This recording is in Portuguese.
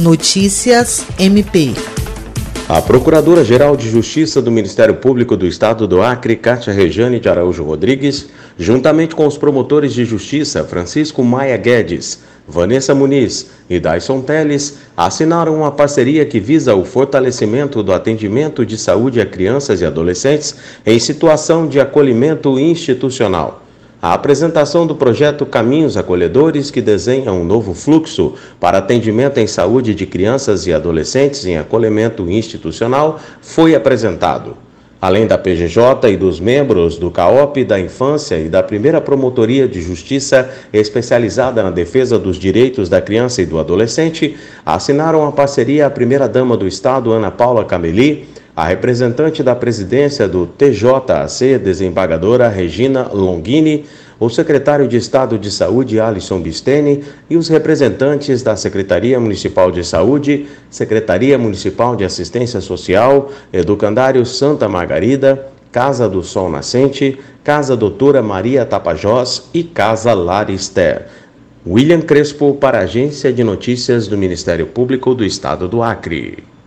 Notícias MP. A Procuradora-Geral de Justiça do Ministério Público do Estado do Acre, Cátia Rejane de Araújo Rodrigues, juntamente com os promotores de justiça Francisco Maia Guedes, Vanessa Muniz e Dyson Teles, assinaram uma parceria que visa o fortalecimento do atendimento de saúde a crianças e adolescentes em situação de acolhimento institucional a apresentação do projeto Caminhos Acolhedores, que desenha um novo fluxo para atendimento em saúde de crianças e adolescentes em acolhimento institucional, foi apresentado. Além da PGJ e dos membros do CAOP da Infância e da Primeira Promotoria de Justiça especializada na defesa dos direitos da criança e do adolescente, assinaram a parceria a primeira-dama do Estado, Ana Paula Cameli, a representante da presidência do TJAC, desembargadora Regina Longini, o secretário de Estado de Saúde, Alisson Bisteni, e os representantes da Secretaria Municipal de Saúde, Secretaria Municipal de Assistência Social, Educandário Santa Margarida, Casa do Sol Nascente, Casa Doutora Maria Tapajós e Casa Larister. William Crespo para a Agência de Notícias do Ministério Público do Estado do Acre.